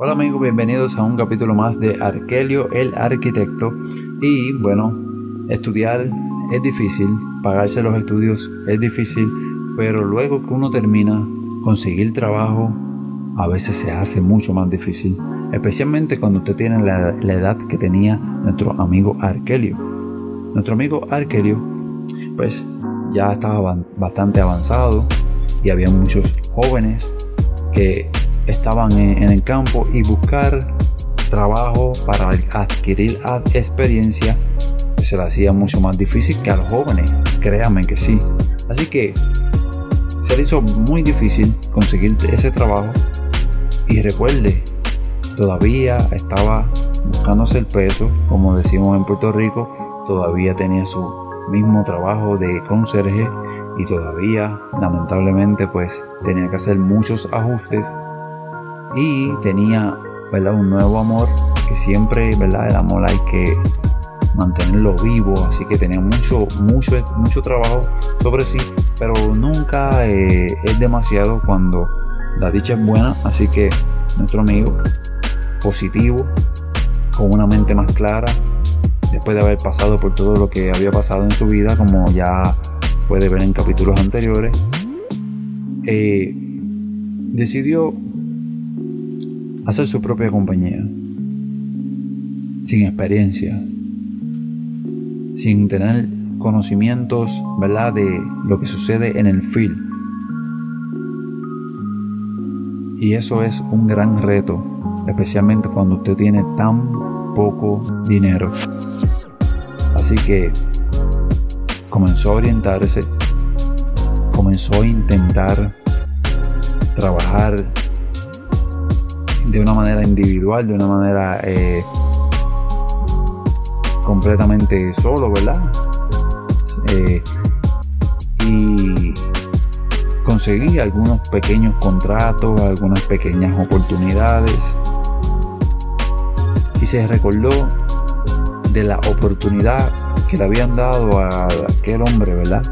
Hola amigos, bienvenidos a un capítulo más de Arkelio el Arquitecto. Y bueno, estudiar es difícil, pagarse los estudios es difícil, pero luego que uno termina, conseguir trabajo a veces se hace mucho más difícil, especialmente cuando usted tiene la, edad que tenía nuestro amigo Arkelio. Nuestro amigo Arkelio, pues ya estaba bastante avanzado y había muchos jóvenes que estaban en, el campo y buscar trabajo para adquirir experiencia se le hacía mucho más difícil que a los jóvenes, créanme que sí. Así que se le hizo muy difícil conseguir ese trabajo y recuerde, todavía estaba buscándose el peso, como decimos en Puerto Rico, todavía tenía su mismo trabajo de conserje y todavía lamentablemente pues tenía que hacer muchos ajustes y tenía ¿verdad? un nuevo amor que siempre ¿verdad? el amor hay que mantenerlo vivo así que tenía mucho mucho mucho trabajo sobre sí pero nunca eh, es demasiado cuando la dicha es buena así que nuestro amigo positivo con una mente más clara después de haber pasado por todo lo que había pasado en su vida como ya puede ver en capítulos anteriores eh, decidió hacer su propia compañía, sin experiencia, sin tener conocimientos, ¿verdad?, de lo que sucede en el field. Y eso es un gran reto, especialmente cuando usted tiene tan poco dinero. Así que comenzó a orientarse, comenzó a intentar trabajar de una manera individual, de una manera eh, completamente solo, ¿verdad? Eh, y conseguí algunos pequeños contratos, algunas pequeñas oportunidades y se recordó de la oportunidad que le habían dado a aquel hombre, ¿verdad?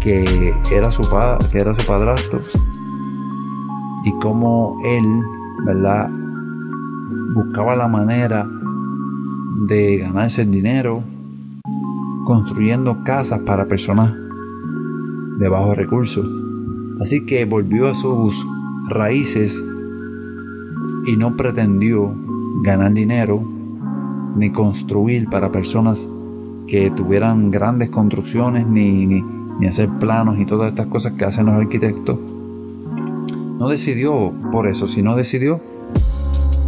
Que era su, que era su padrastro y cómo él ¿verdad? Buscaba la manera de ganarse el dinero construyendo casas para personas de bajos recursos. Así que volvió a sus raíces y no pretendió ganar dinero ni construir para personas que tuvieran grandes construcciones ni, ni, ni hacer planos y todas estas cosas que hacen los arquitectos no decidió por eso, sino decidió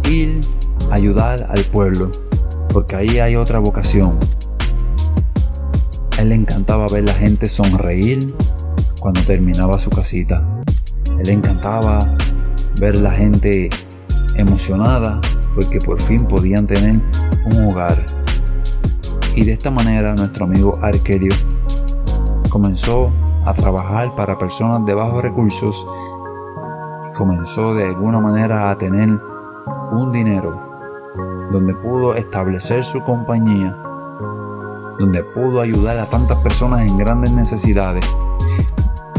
ir a ayudar al pueblo, porque ahí hay otra vocación. Él le encantaba ver la gente sonreír cuando terminaba su casita. Él le encantaba ver la gente emocionada porque por fin podían tener un hogar. Y de esta manera nuestro amigo Arquelio comenzó a trabajar para personas de bajos recursos comenzó de alguna manera a tener un dinero donde pudo establecer su compañía, donde pudo ayudar a tantas personas en grandes necesidades.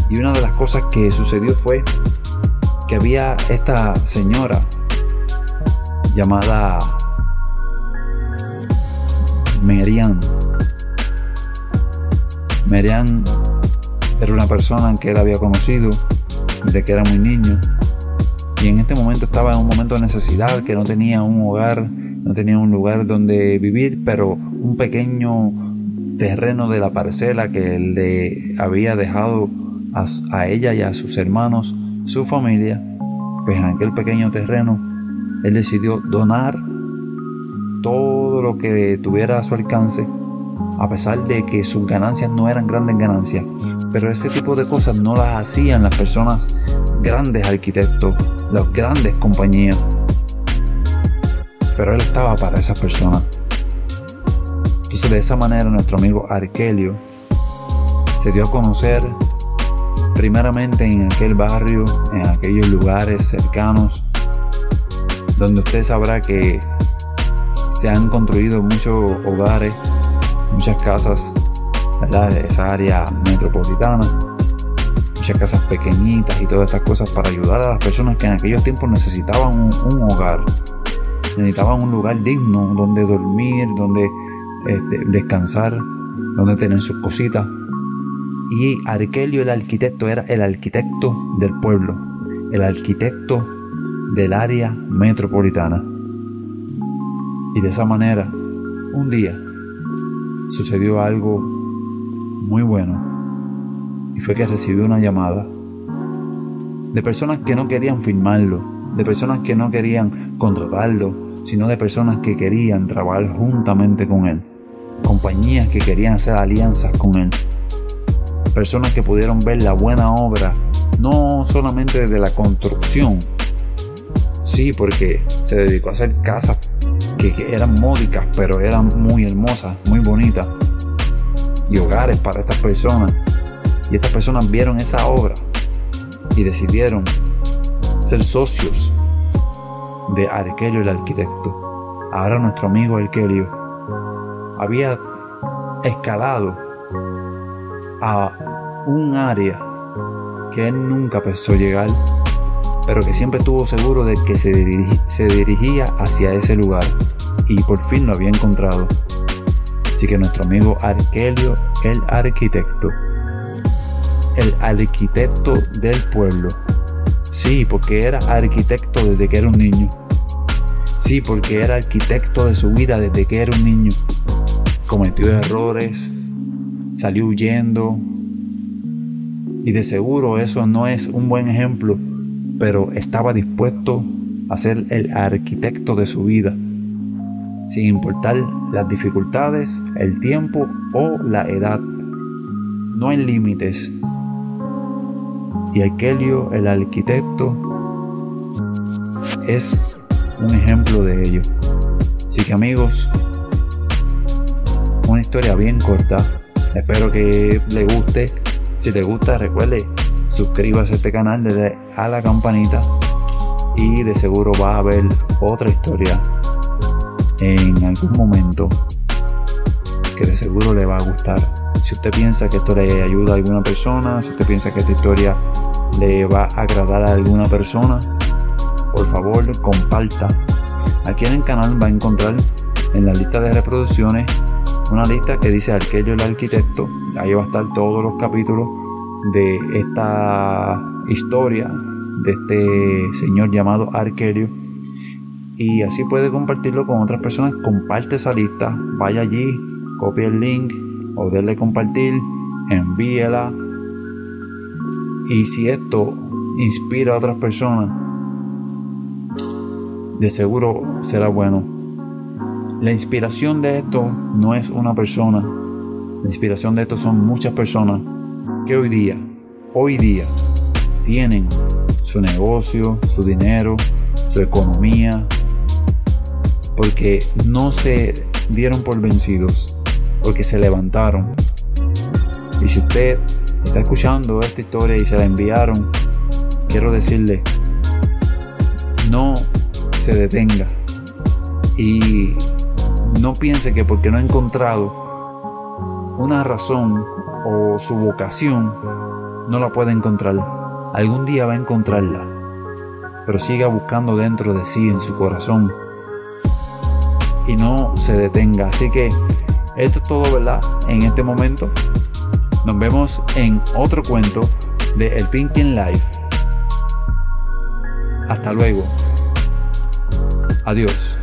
Y una de las cosas que sucedió fue que había esta señora llamada Merian. Merian era una persona que él había conocido desde que era muy niño. Y en este momento estaba en un momento de necesidad, que no tenía un hogar, no tenía un lugar donde vivir, pero un pequeño terreno de la parcela que le había dejado a, ella y a sus hermanos, su familia, pues en aquel pequeño terreno, él decidió donar todo lo que tuviera a su alcance, a pesar de que sus ganancias no eran grandes ganancias, pero ese tipo de cosas no las hacían las personas grandes arquitectos, las grandes compañías. Pero él estaba para esas personas. Entonces de esa manera nuestro amigo Arkelio se dio a conocer primeramente en aquel barrio, en aquellos lugares cercanos, donde usted sabrá que se han construido muchos hogares, muchas casas, de esa área metropolitana muchas casas pequeñitas y todas estas cosas para ayudar a las personas que en aquellos tiempos necesitaban un, hogar. necesitaban un lugar digno donde dormir, donde este, descansar, donde tener sus cositas. Y Arquelio el arquitecto era el arquitecto del pueblo, el arquitecto del área metropolitana. Y de esa manera, un día, sucedió algo muy bueno. Y fue que recibió una llamada de personas que no querían firmarlo, de personas que no querían contratarlo, sino de personas que querían trabajar juntamente con él, compañías que querían hacer alianzas con él, personas que pudieron ver la buena obra, no solamente de la construcción, sí, porque se dedicó a hacer casas que, eran módicas, pero eran muy hermosas, muy bonitas, y hogares para estas personas. Y estas personas vieron esa obra y decidieron ser socios de Arquelio el arquitecto. Ahora nuestro amigo Arquelio había escalado a un área que él nunca pensó llegar, pero que siempre estuvo seguro de que se, dirigía hacia ese lugar y por fin lo había encontrado. Así que nuestro amigo Arquelio, el arquitecto, el arquitecto del pueblo. Sí, porque era arquitecto desde que era un niño. Sí, porque era arquitecto de su vida desde que era un niño. Cometió errores, salió huyendo. Y de seguro eso no es un buen ejemplo, pero estaba dispuesto a ser el arquitecto de su vida, sin importar las dificultades, el tiempo o la edad. No hay límites y Arquelio, el arquitecto, es un ejemplo de ello. Así que amigos, una historia bien corta. Espero que le guste. Si te gusta, recuerde, suscríbase a este canal, desde a la campanita y de seguro va a ver otra historia en algún momento que de seguro le va a gustar. Si usted piensa que esto le ayuda a alguna persona, si usted piensa que esta historia le va a agradar a alguna persona, por favor comparta. Aquí en el canal va a encontrar en la lista de reproducciones una lista que dice Arquelio el arquitecto. Ahí va a estar todos los capítulos de esta historia de este señor llamado Arquelio. Y así puede compartirlo con otras personas. Comparte esa lista, vaya allí, copia el link o denle compartir, envíela. Y si esto inspira a otras personas, de seguro será bueno. La inspiración de esto no es una persona. La inspiración de esto son muchas personas que hoy día, hoy día, tienen su negocio, su dinero, su economía, porque no se dieron por vencidos, porque se levantaron. Y si usted está escuchando esta historia y se la enviaron, quiero decirle, no se detenga y no piense que porque no ha encontrado una razón o su vocación, no la puede encontrar. Algún día va a encontrarla, pero siga buscando dentro de sí, en su corazón, y no se detenga. Así que esto es todo, ¿verdad? En este momento. Nos vemos en otro cuento de El Pinkin Life. Hasta luego. Adiós.